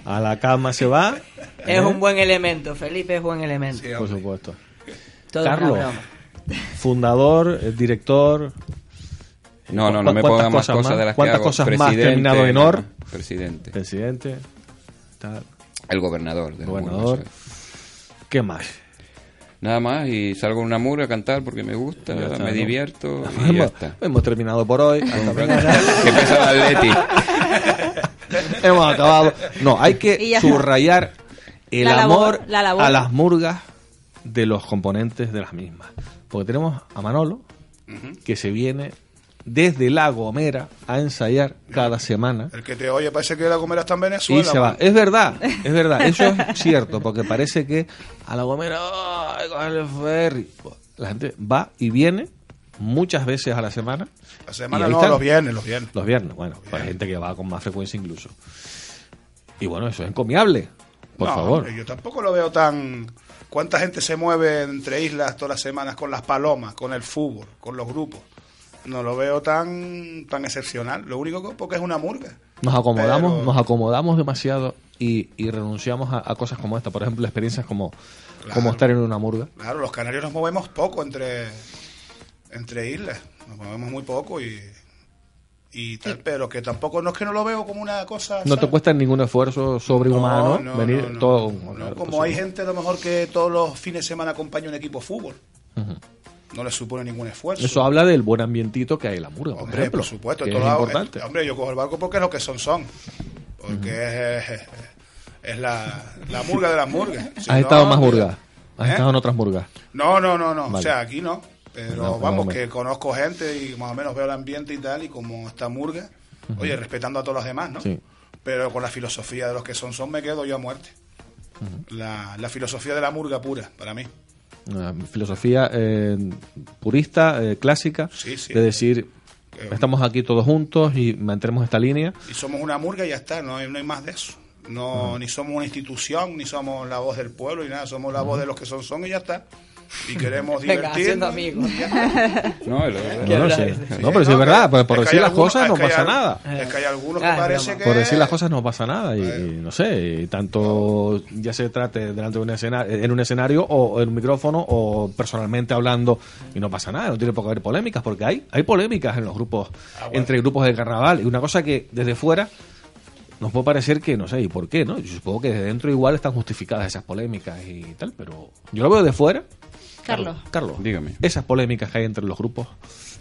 A la cama se va. Es ¿eh? un buen elemento, Felipe es buen elemento. Por supuesto. Todo Carlos, fundador, eh, director. No, no, no me ¿Cuántas ponga más cosas de las que ¿Cuántas hago. cosas más Presidente, terminado en or? no, Presidente. Presidente. tal. El gobernador. del Gobernador. ¿Qué más? Nada más y salgo en una murga a cantar porque me gusta, Ya está, me ¿no? divierto y ya hemos, está. hemos terminado por hoy. Hasta mañana. Que el Atleti. hemos acabado. No, hay que ya- subrayar el La labor, amor la labor. a las murgas de los componentes de las mismas. Porque tenemos a Manolo, que se viene desde La Gomera a ensayar cada semana. El que te oye parece que la Gomera está en Venezuela. Y se va. Es verdad, es verdad. Eso es cierto, porque parece que a La Gomera, ¡ay, coger el ferry! La gente va y viene muchas veces a la semana. La semana no, están. los viernes, los viernes. Los viernes, bueno, hay gente que va con más frecuencia incluso. Y bueno, eso es encomiable, por No, favor. yo tampoco lo veo tan... ¿Cuánta gente se mueve entre islas todas las semanas con las palomas, con el fútbol, con los grupos? No lo veo tan tan excepcional. Lo único que porque es una murga. Nos acomodamos, Pero- nos acomodamos demasiado y, y renunciamos a, a cosas como esta. Por ejemplo, experiencias como, como estar en una murga. Claro, los canarios nos movemos poco entre entre islas. Nos movemos muy poco y y tal, pero que tampoco no es que no lo veo como una cosa No te cuesta ningún esfuerzo sobrehumano No, no, venir no, todo. Como hay gente a lo mejor que todos los fines de semana acompaña un equipo de fútbol. No le supone ningún esfuerzo. Eso habla del buen ambientito que hay en la murga, por Hombre, ejemplo. por supuesto. que todo es lado- importante. eh, hombre, yo cojo el barco porque es lo que son son. Porque es, es la, la murga de las murgas. Si ¿Has no, estado más murgas? ¿Has ¿Eh? estado en otras murgas? No, no, no, no. O sea, aquí no. Pero No, no, vamos, que conozco gente y más o menos veo el ambiente y tal, y como está murga, oye, respetando a todos los demás, ¿no? Sí. Pero con la filosofía de los que son son me quedo yo a muerte. la, la filosofía de la murga pura, para mí. Una filosofía eh, purista, eh, clásica, Sí, sí. de decir, estamos aquí todos juntos y mantenemos esta línea. Y somos una murga y ya está, no hay, no hay más de eso. No, Ni somos una institución, ni somos la voz del pueblo, ni nada, somos la voz de los que son son y ya está. Y queremos divertirnos. No. No, no, sí. No, pero sí es verdad, por, por es que decir las algunos- cosas no hay pasa nada. Es que hay algunos que Ah, parece que... Por decir las cosas no pasa nada y, y no sé, y tanto ya se trate delante de un escenario, en un escenario o en un micrófono o personalmente hablando y no pasa nada, no tiene por qué haber polémicas porque hay hay polémicas en los grupos entre grupos de carnaval y una cosa que desde fuera nos puede parecer que no sé y por qué, ¿no? Yo supongo que desde dentro igual están justificadas esas polémicas y tal, pero yo lo veo de fuera. Carlos. Carlos, Dígame. esas polémicas que hay entre los grupos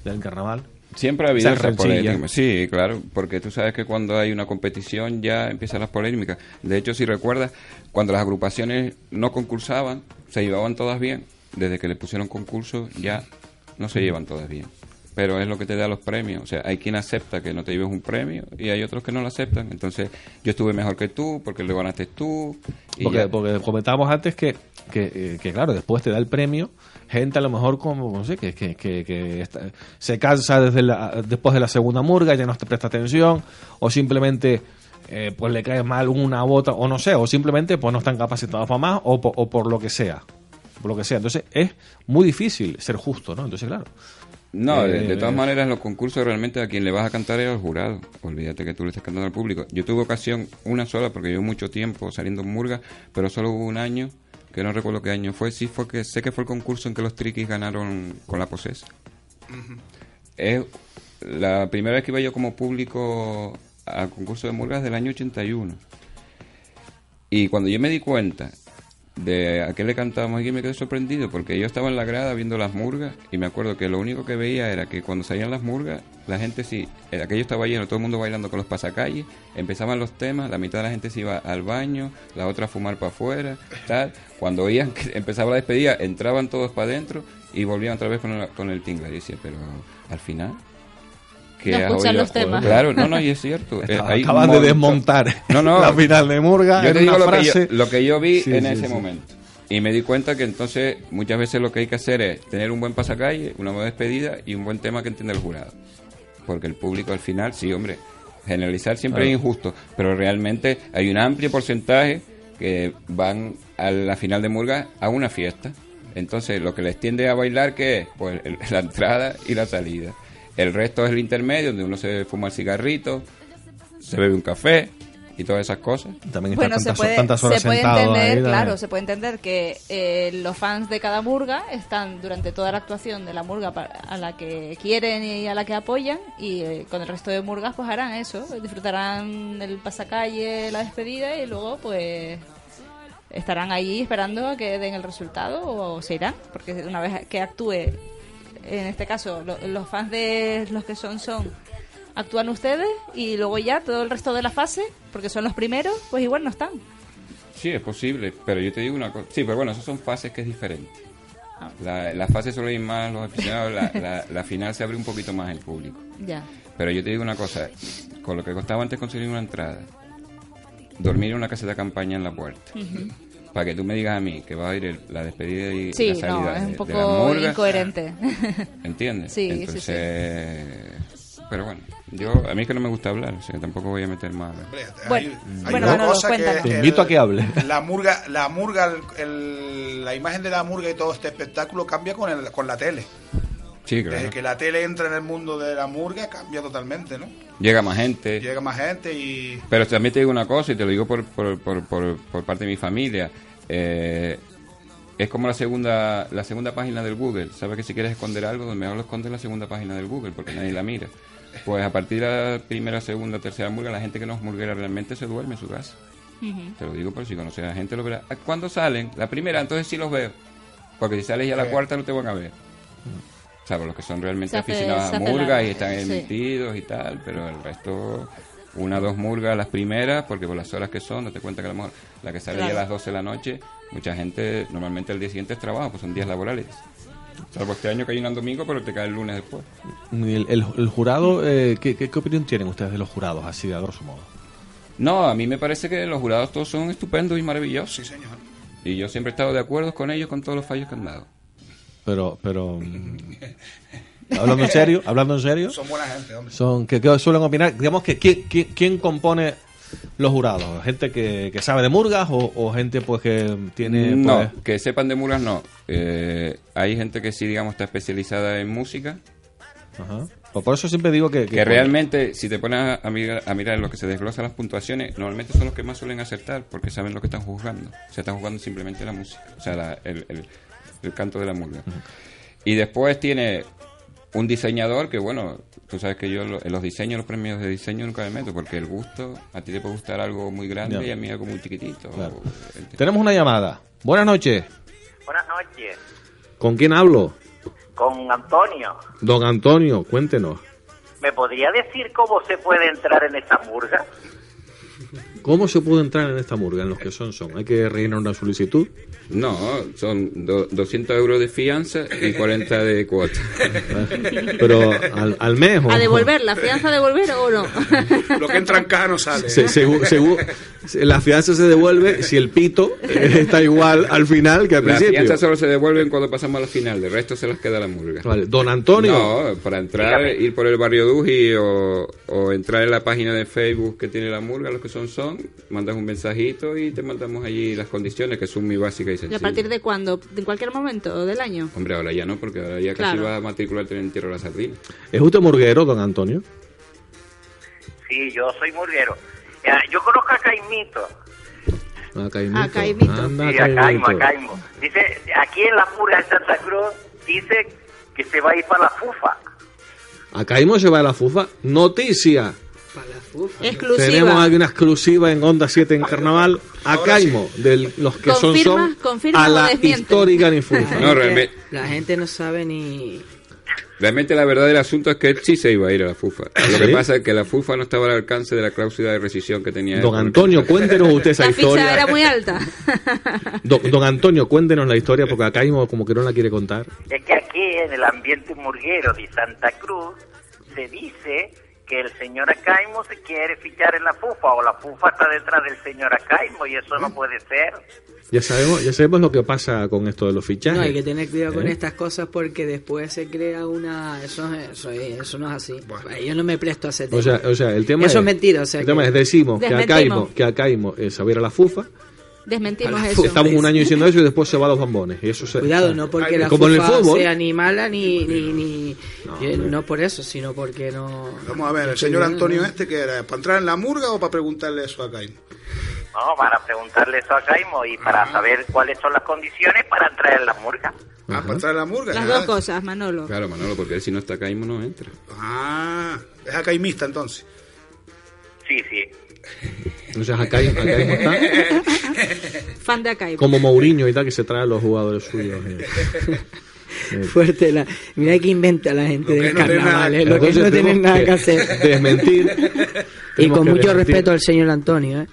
del carnaval. Siempre ha habido Esas polémicas. Sí, claro, porque tú sabes que cuando hay una competición ya empiezan las polémicas. De hecho, si recuerdas, cuando las agrupaciones no concursaban, se llevaban todas bien. Desde que le pusieron concurso ya no se llevan todas bien. Pero es lo que te da los premios. O sea, hay quien acepta que no te lleves un premio y hay otros que no lo aceptan. Entonces, yo estuve mejor que tú porque lo ganaste tú. Y Porque, ya. porque comentábamos antes que, que, eh, que, claro, después te da el premio gente a lo mejor como, no sé, que, que, que, está- se cansa desde la, después de la segunda murga, ya no te presta atención, o simplemente eh, pues le cae mal una u otra, o no sé, o simplemente pues no están capacitados para más, o, o por lo que sea. Por lo que sea. Entonces es muy difícil ser justo, ¿no? Entonces, claro. No, de, Eh, de todas maneras, en los concursos realmente a quien le vas a cantar es al jurado. Olvídate que tú le estás cantando al público. Yo tuve ocasión, una sola, porque llevo mucho tiempo saliendo en Murga, pero solo hubo un año, que no recuerdo qué año fue. Sí, fue que sé que fue el concurso en que los triquis ganaron con la posesa. Es la primera vez que iba yo como público al concurso de Murgas del año 81. Y cuando yo me di cuenta de a qué le cantábamos aquí, me quedé sorprendido, porque yo estaba en la grada viendo las murgas y me acuerdo que lo único que veía era que cuando salían las murgas, la gente sí, aquello estaba lleno, todo el mundo bailando con los pasacalles, empezaban los temas, la mitad de la gente se iba al baño, la otra a fumar para afuera, tal. Cuando oían que empezaba la despedida, entraban todos para adentro y volvían otra vez con el, con el. Y decía, pero al final... ¿qué No oído? los temas. Claro, no, no, y es cierto. eh, hay Acaban de desmontar no, no. la final de Murga Yo en te digo una lo que, yo, frase. lo que yo vi Sí, en sí, ese sí. momento. Y me di cuenta que entonces muchas veces lo que hay que hacer es tener un buen pasacalle, una buena despedida y un buen tema que entienda el jurado. Porque el público al final, sí, hombre, generalizar siempre Claro. es injusto, pero realmente hay un amplio porcentaje que van a la final de Murga a una fiesta. Entonces lo que les tiende a bailar, ¿qué es? Pues el- la entrada y la salida. El resto es el intermedio, donde uno se fuma el cigarrito, se bebe un café y todas esas cosas. También Bueno, se puede, se puede entender, claro, se puede entender que eh, los fans de cada murga están durante toda la actuación de la murga a la que quieren y a la que apoyan y eh, con el resto de murgas pues harán eso, disfrutarán el pasacalle, la despedida y luego pues estarán ahí esperando a que den el resultado o se irán, porque una vez que actúe, en este caso lo- los fans de los que son son actúan ustedes y luego ya todo el resto de la fase, porque son los primeros, pues igual no están. Sí, es posible, pero yo te digo una cosa. Sí, pero bueno, esas son fases que es diferente. La, la fase solo hay más los aficionados, la, la, la final se abre un poquito más el público. Ya. Pero yo te digo una cosa, con lo que costaba antes conseguir una entrada, dormir en una casa de campaña en la puerta, para que tú me digas a mí que va a ir el- la despedida y Sí, la salida no, es de- un de poco murga, incoherente. ¿Entiendes? Sí, sí, sí. Pero bueno, yo a mí es que no me gusta hablar, o sea, tampoco voy a meter más. Bueno, Hay bueno, una Manolo, cosa que- cuéntanos. que Te invito a que hable. La murga, la murga, el- el- la imagen de la murga y todo este espectáculo cambia con, el, con la tele. Sí, Desde que la tele entra en el mundo de la murga cambia totalmente, ¿no? Llega más gente. Llega más gente y Pero también te digo una cosa y te lo digo por, por, por, por, por parte de mi familia. Eh, es como la segunda la segunda página del Google. Sabes que si quieres esconder algo, lo mejor lo escondes en la segunda página del Google porque nadie la mira. Pues a partir de la primera, segunda, tercera murga, la gente que no es murguera realmente se duerme en su casa. Te lo digo por si conoces a la gente, lo verá. Ah, ¿Cuándo salen? La primera, entonces sí los veo. Porque si sales ya la Sí. cuarta no te van a ver. Por los que son realmente hace- aficionados a murgas y están Sí. metidos y tal, pero el resto, una o dos murgas las primeras, porque por las horas que son, date cuenta que a lo mejor la que sale ya a Claro. las 12 de la noche, mucha gente, normalmente el día siguiente es trabajo, pues son días laborales. Salvo este año que hay un domingo, pero te cae el lunes después. El, el- el jurado, eh, ¿qué, qué, qué opinión tienen ustedes de los jurados, así de a grosso modo? No, a mí me parece que los jurados todos son estupendos y maravillosos. sí, señor. Y yo siempre he estado de acuerdo con ellos con todos los fallos que han dado. Pero, pero... mm, hablando en serio, hablando en serio... Son buena gente, hombre. Son, que, que suelen opinar, digamos que ¿quién, quién, quién compone los jurados? ¿Gente que, que sabe de murgas o, o gente pues que tiene... No, pues, que sepan de murgas no. Eh, hay gente que sí, digamos, está especializada en música. Ajá. Pues por eso siempre digo que... Que realmente, si te pones a- a mirar, a mirar lo que se desglosan las puntuaciones, normalmente son los que más suelen acertar porque saben lo que están juzgando. Se están jugando simplemente la música, o sea, la- el, el- el canto de la murga. Y después tiene un diseñador que, bueno, tú sabes que yo en los diseños, los premios de diseño nunca me meto porque el gusto, a ti te puede gustar algo muy grande y a mí algo muy chiquitito. Claro. O- Tenemos una llamada. Buenas noches. Buenas noches, ¿Con quién hablo? con Antonio. Don Antonio, cuéntenos. ¿Me podría decir cómo se puede entrar en esta murga? ¿Cómo se puede entrar en esta murga, en los que son son? ¿Hay que rellenar una solicitud? No, son do- 200 euros de fianza y 40 de cuota. Pero al, al mes o... ¿A devolver? ¿La fianza a devolver o no? Lo que entra en caja no sale. Se- la fianza se devuelve si el pito está igual al final que al Las principio. fianzas solo se devuelven cuando pasamos a la final, de resto se las queda la murga. Vale, Don Antonio. No, para entrar, ir por el barrio Duji o, o entrar en la página de Facebook que tiene la murga, los que son son, mandas un mensajito y te mandamos allí las condiciones que son muy básicas y ¿Y a sencillas. partir de cuándo? ¿De cualquier momento del año? Hombre, ahora ya no, porque ahora ya casi Claro. vas a matricularte en el entierro de la sardina. ¿Es usted murguero, don Antonio? Sí, yo soy murguero. Yo conozco a Caimito. A Caimito. A Caimito. Anda, Sí, a Caimo, a Caimo. Dice, aquí en la murga de Santa Cruz, dice que se va a ir para la FUFA. A Caimo se va a la fufa. Noticia. Exclusiva. Tenemos aquí una exclusiva en Onda 7 en Carnaval. A Caimo, de los que son Confirma- son confirma a la desmiente. histórica ni fufa. No, La gente no sabe ni... realmente la verdad del asunto es que él sí se iba a ir a la FUFA. Lo que ¿Sí? pasa es que la FUFA no estaba al alcance de la cláusula de rescisión que tenía él. Don Antonio, cuéntenos usted esa La ficha historia. era muy alta. Don, don Antonio, cuéntenos la historia porque a Caimo como que no la quiere contar. Es que aquí en el ambiente murguero de Santa Cruz se dice que el señor Acaimo se quiere fichar en la FUFA o la FUFA está detrás del señor Acaimo y eso no puede ser. Ya sabemos, ya sabemos lo que pasa con esto de los fichajes. No, hay que tener cuidado con ¿Eh? estas cosas porque después se crea una... Eso, eso, eso no es así. Yo no me presto a ese tema. O sea, o sea, el tema Eso es, es mentira, o sea el tema es decimos que a Desmentimos. Caimo, que a Caimo eh, ir a la fufa, Desmentimos eso. estamos un año diciendo eso y después se va a los bombones. Y eso se- Cuidado, no porque la como fútbol. sea ni mala ni... ni, ni- no, por eso, sino porque no... Vamos a ver, el señor Antonio este que era, ¿para entrar en la murga o para preguntarle eso a Caimo? No, para preguntarle eso a Caimo y para saber cuáles son las condiciones para entrar en la murga. Ah, para entrar en la murga. Las Ah, dos cosas, Manolo. Claro, Manolo, porque él si no está Caimo no entra. Ah, es acaimista entonces. Sí, sí. O sea, Caimo está Fan de Acaibo. como Mourinho y tal, que se trae a los jugadores suyos. eh. Fuerte la... Mira que inventa la gente del carnaval, eh, lo que no tienen nada que que hacer. desmentir. Y con mucho desmentir. respeto al señor Antonio, ¿eh?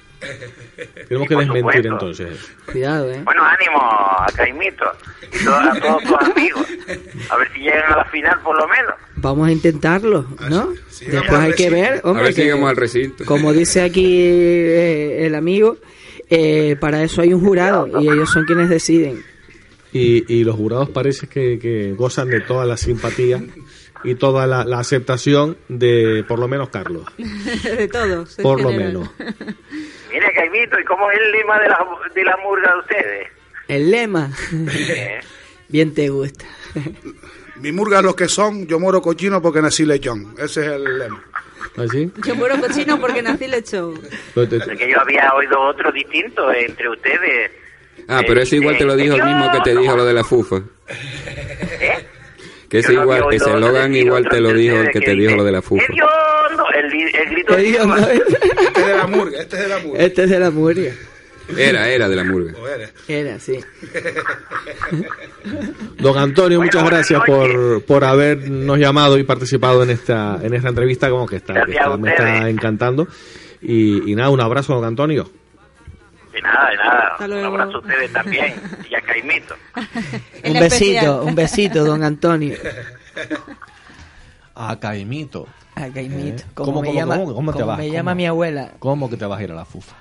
Tenemos que desmentir supuesto. entonces. Cuidado, ¿eh? Bueno, ánimo a Caimito y to- a todos tus amigos. A ver si llegan a la final por lo menos. Vamos a intentarlo, ¿no? Después hay que ver, hombre, A ver si que- llegamos al recinto. como dice aquí eh, el amigo, eh, para eso hay un jurado y ellos son quienes deciden. Y, y los jurados parece que, que gozan de toda la simpatía y toda la, la aceptación de por lo menos Carlos. de todos. en Por lo menos. Mira, Caimito, ¿y cómo es el lema de la, de la murga de ustedes? El lema, bien te gusta. Mi murga los que son, yo moro cochino porque nací lechón. Ese es el lema. ¿Así? Yo muero cochino porque nací lechón. Porque yo había oído otro distinto entre ustedes. Ah, pero ese igual te lo dijo el mismo que te dijo lo de la FUFA. Que ese igual, ese oído Logan igual te lo dijo el que que te dijo lo de la FUFA. El, grito. Este es de la murga, este es de la murga. Este es de la murga. Era, era de la murga. Era, sí. Don Antonio, muchas gracias por, por habernos llamado y participado en esta en esta entrevista, como que está, que me está encantando. Y, y nada, un abrazo, don Antonio. De nada, de nada. Un abrazo a ustedes también. Y a Caimito. Un besito, un besito, don Antonio. A Caimito. A Caimito. Eh, Como ¿Cómo, me cómo, llama, cómo, cómo te vas? me llama ¿Cómo? mi abuela. ¿Cómo que te vas a ir a la fufa?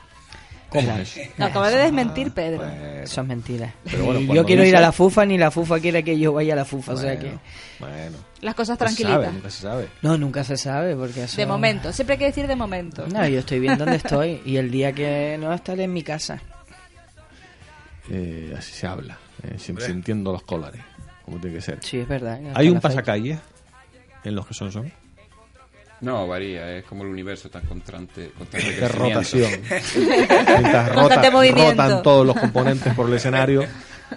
¿Cómo es eso? Lo acaba de desmentir Pedro. Eso es mentira. Pero bueno, Ni cuando yo quiero dice- ir a la FUFA, ni la FUFA quiere que yo vaya a la FUFA. o sea que. Bueno. Las cosas tranquilitas. sabe, nunca se sabe. No, nunca se sabe. porque eso... De momento, siempre hay que decir de momento. No, yo estoy bien donde estoy. Y el día que no estaré en mi casa. Eh, así se habla, eh, sintiendo los colares, como tiene que ser. Sí, es verdad. ¿Hay un pasacalles en los que son son? No, varía, es como el universo tan constante, constante De rotación. Mientras rota- Constante movimiento. rotan todos los componentes por el escenario,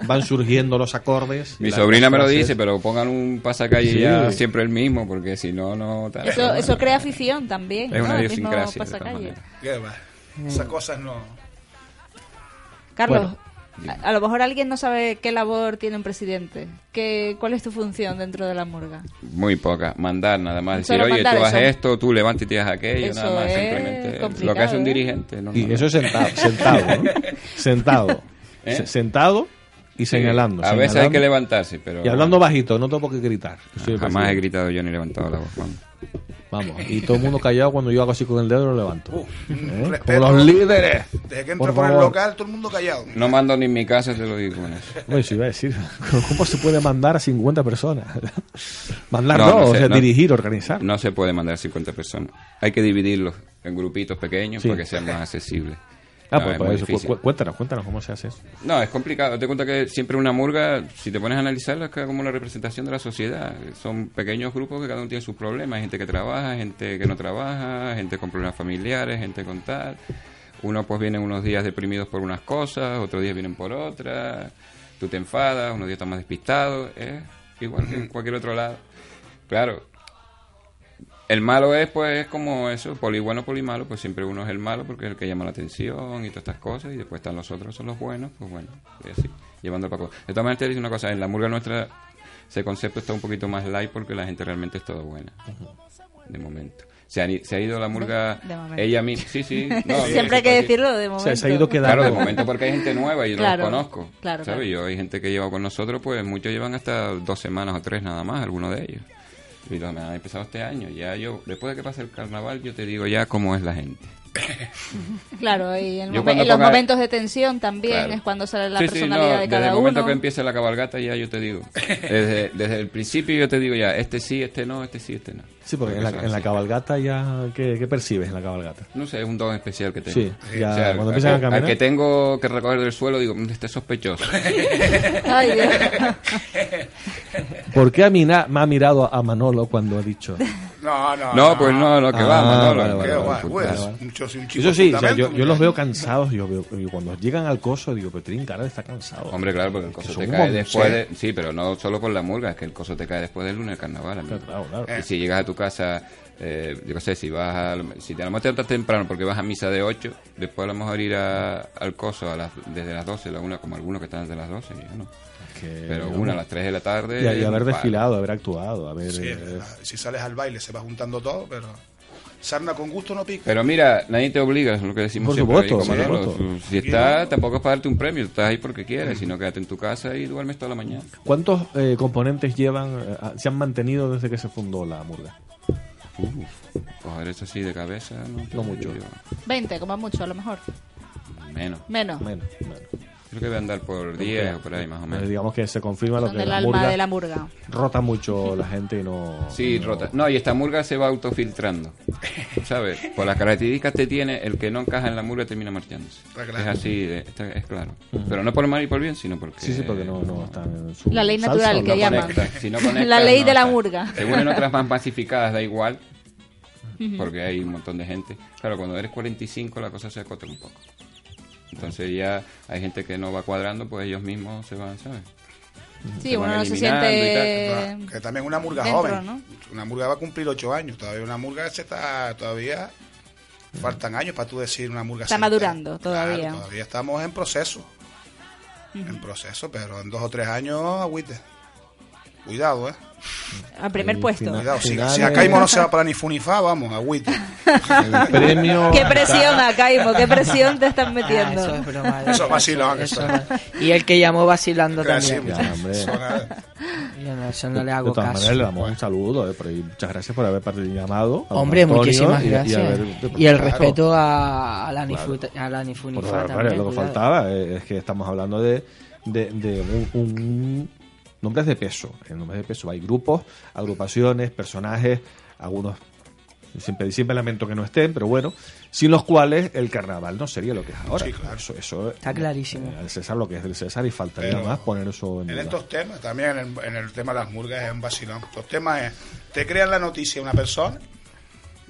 van surgiendo los acordes. Mi sobrina me lo dice, pero pongan un pasacalle Sí. ya siempre el mismo, porque si no, no... tal. Eso, eso crea afición también. Es una ¿no? Mismo idiosincrasia. Esas cosas no. Carlos, Bueno, a, a lo mejor alguien no sabe qué labor tiene un presidente. ¿Qué, ¿Cuál es tu función dentro de la murga? Muy poca. Mandar nada más. Decir, oye, tú haz esto, tú levántate y haz aquello, Eso nada más. es Simplemente lo que hace un ¿eh? dirigente. ¿no? Y eso es sentado, sentado, ¿no? Sentado. ¿Eh? Se- Sentado y Sí, señalando. A veces hay que levantarse, pero... Y hablando bajito, no tengo qué gritar. El Jamás he gritado yo ni levantado la voz. vamos. Vamos, y todo el mundo callado cuando yo hago así con el dedo lo levanto. ¿Eh? respeto. Como los líderes. Desde que Por entra por, el local, todo el mundo callado. No mando ni en mi casa, te lo digo con eso. Bueno, eso iba a decir. ¿Cómo se puede mandar a 50 personas? Mandar No, no, no o sé, sea, no. dirigir, organizar. No se puede mandar 50 personas. Hay que dividirlos en grupitos pequeños Sí. para que sean más accesibles. Ah, No, pues, es pues muy eso, difícil. cu- cu- cuéntanos, cuéntanos cómo se hace eso. No, es complicado. Te cuenta que siempre una murga, si te pones a analizarla, es como la representación de la sociedad. Son pequeños grupos que cada uno tiene sus problemas. Hay gente que trabaja, gente que no trabaja, gente con problemas familiares, gente con tal. Uno pues viene unos días deprimidos por unas cosas, otros días vienen por otras. Tú te enfadas, unos días estás más despistado. Es igual que en cualquier otro lado. Claro, el malo es, pues, como eso, poli bueno, poli malo, pues siempre uno es el malo porque es el que llama la atención y todas estas cosas, y después están los otros, son los buenos, pues bueno, y así, llevando el paco. De todas maneras, te digo una cosa, en la murga nuestra ese concepto está un poquito más light porque la gente realmente es toda buena, de momento. Se, han i- se ha ido la murga, De ella misma, sí, sí. no, Siempre hay que así. decirlo de momento. se ha ido quedando. Claro, de momento porque hay gente nueva y yo Claro, no los conozco. claro, ¿sabes? claro. Yo hay gente que lleva con nosotros, pues muchos llevan hasta dos semanas o tres nada más, algunos de ellos. Y los me han empezado este año. Ya yo, después de que pase el carnaval, yo te digo ya cómo es la gente. Claro, y en, momen- en los ponga- momentos de tensión también Claro. es cuando sale la Sí, sí, personalidad no, de desde cada el momento uno. que empiece la cabalgata ya yo te digo. Desde, desde el principio yo te digo ya, este sí, este no, este sí, este no. Sí, porque en la, en la cabalgata ya... ¿qué, qué percibes en la cabalgata? No sé, es un don especial que tengo. Sí, ya O sea, cuando al- empiezan a caminar- Al que tengo que recoger del suelo, digo, "Mm, este es sospechoso. Ay, Dios. ¿Por qué a mí na- me ha mirado a Manolo cuando ha dicho... No, no. No, pues no, no, que va, Ah, Manolo. vale, vale, vale, pues, Eso sí, o sea, yo, yo los veo cansados. Yo veo, y cuando llegan al coso, digo, pero tienen cara de estar cansados. Hombre, claro, porque el coso te cae después sí. de... Sí, pero no solo por la murga, es que el coso te cae después del lunes del carnaval. Claro, claro. Y si llegas a tu casa, eh, yo qué sé, si vas a... Si te a lo mejor te levantas temprano porque vas a misa de 8, después a lo mejor ir a- al coso a las, desde las 12, la una, como algunos que están desde las 12, yo no. Que- Pero una a las 3 de la tarde... Y, haber desfilado, haber actuado, haber... Sí, eh, si sales al baile se va juntando todo, pero sarna con gusto no pica. Pero mira, nadie te obliga, es lo que decimos Por siempre. supuesto, ahí, como por supuesto. Si estás, tampoco es para darte un premio, estás ahí porque quieres, sino quédate en tu casa y duermes toda la mañana. ¿Cuántos eh, componentes llevan, eh, se han mantenido desde que se fundó la murga? Uf, coger eso así de cabeza, no, No mucho. digo 20, como mucho, a lo mejor. Menos. Menos. Menos, menos. Creo que debe andar por 10 o por ahí más o Eh, menos. digamos que se confirma lo que del la alma murga de la murga. rota mucho la gente y no... Sí, no- rota. No, y esta murga se va autofiltrando. ¿Sabes? Por las características que tiene, el que no encaja en la murga termina marchándose. Está claro. Es así, eh, está- es claro. Pero no por mal y por bien, sino porque... Sí, sí, porque no, no están en su La ley natural ¿o que no? llaman. conecta. Si no conectas, La ley no de la está. murga. Según en otras más masificadas da igual, porque hay un montón de gente. Claro, cuando eres 45 la cosa se acota un poco. Entonces ya hay gente que no va cuadrando, pues ellos mismos se van, ¿sabes? Sí, Se uno no se siente... Ah, Que también una murga dentro, joven. ¿no? Una murga va a cumplir ocho años. Todavía una murga se está. Todavía faltan años para tú decir una murga Está madurando todavía. Claro, todavía estamos en proceso. En proceso, pero en dos o tres años, agüite. Cuidado, ¿eh? Al primer puesto. Cuidado, si, a Caimo no se va para ni fu ni fa, vamos, agüita. El premio. Qué presión, Acaimo, qué presión te están metiendo. Ah, eso es broma. Eso es- Y el que llamó vacilando Gracias, también. Ya. Yo no, eso no le De hago todas caso. maneras, le damos un saludo. eh. Muchas gracias por haber llamado. a Hombre, Antonio muchísimas y- y gracias. haber- Y, el claro, respeto a, a la Claro. Nifuta- a la Nifunifa favor, también. lo que cuidado. faltaba eh, es que estamos hablando de, de, de un, un- nombres de peso. En nombres de peso hay grupos, agrupaciones, personajes, algunos siempre, siempre lamento que no estén, pero bueno, sin los cuales el carnaval no sería lo que es ahora. Sí, claro. Eso, eso Está clarísimo. al César lo que es del César y faltaría Pero más poner eso en En estos temas, también en el, en el tema de las murgas es un vacilón. Estos temas es, te crean la noticia una persona,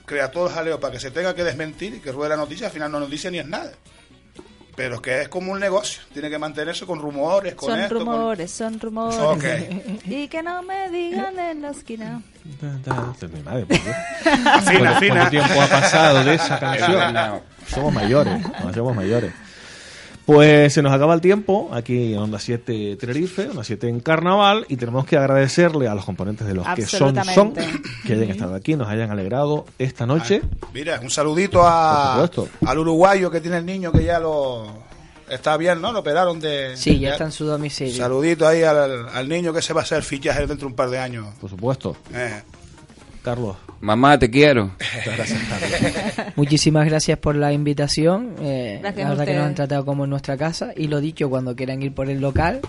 crea todo el jaleo para que se tenga que desmentir y que ruede la noticia, al final no noticia ni es nada. Pero es que es como un negocio, tiene que mantenerse con rumores, con Son esto, con- rumores, son rumores. Ok. Y que no me digan en la esquina. Mi madre, ¿por qué? Afina, ¿Cuánto- afina. cuánto tiempo ha pasado de esa canción? Somos mayores, nos hacemos mayores. Pues se nos acaba el tiempo aquí en Onda 7 Tenerife, Onda 7 en Carnaval, y tenemos que agradecerle a los componentes de los que son, son que hayan estado aquí, nos hayan alegrado esta noche. Mira, un saludito a, al uruguayo que tiene el niño que ya lo está bien, ¿no? Lo operaron de... Sí, ya está en su domicilio. Saludito ahí al, al niño que se va a hacer fichaje dentro de un par de años. Por supuesto. Eh. Carlos. Mamá, te quiero. Muchas gracias, Carlos. Muchísimas gracias por la invitación. Eh, Gracias la a verdad que nos han tratado como en nuestra casa. Y lo dicho, cuando quieran ir por el local,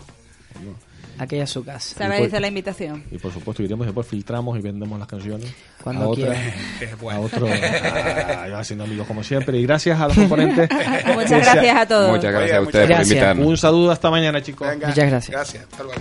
aquella es su casa. Se agradece la invitación. Y por supuesto iremos y después filtramos y vendemos las canciones Cuando a bueno. a otro, a- yo haciendo amigos como siempre. Y gracias a los componentes. Muchas sea- gracias a todos. Muchas gracias Oye, a ustedes por invitarnos. Un saludo hasta mañana, chicos. Venga, Muchas gracias. Gracias. Hasta luego.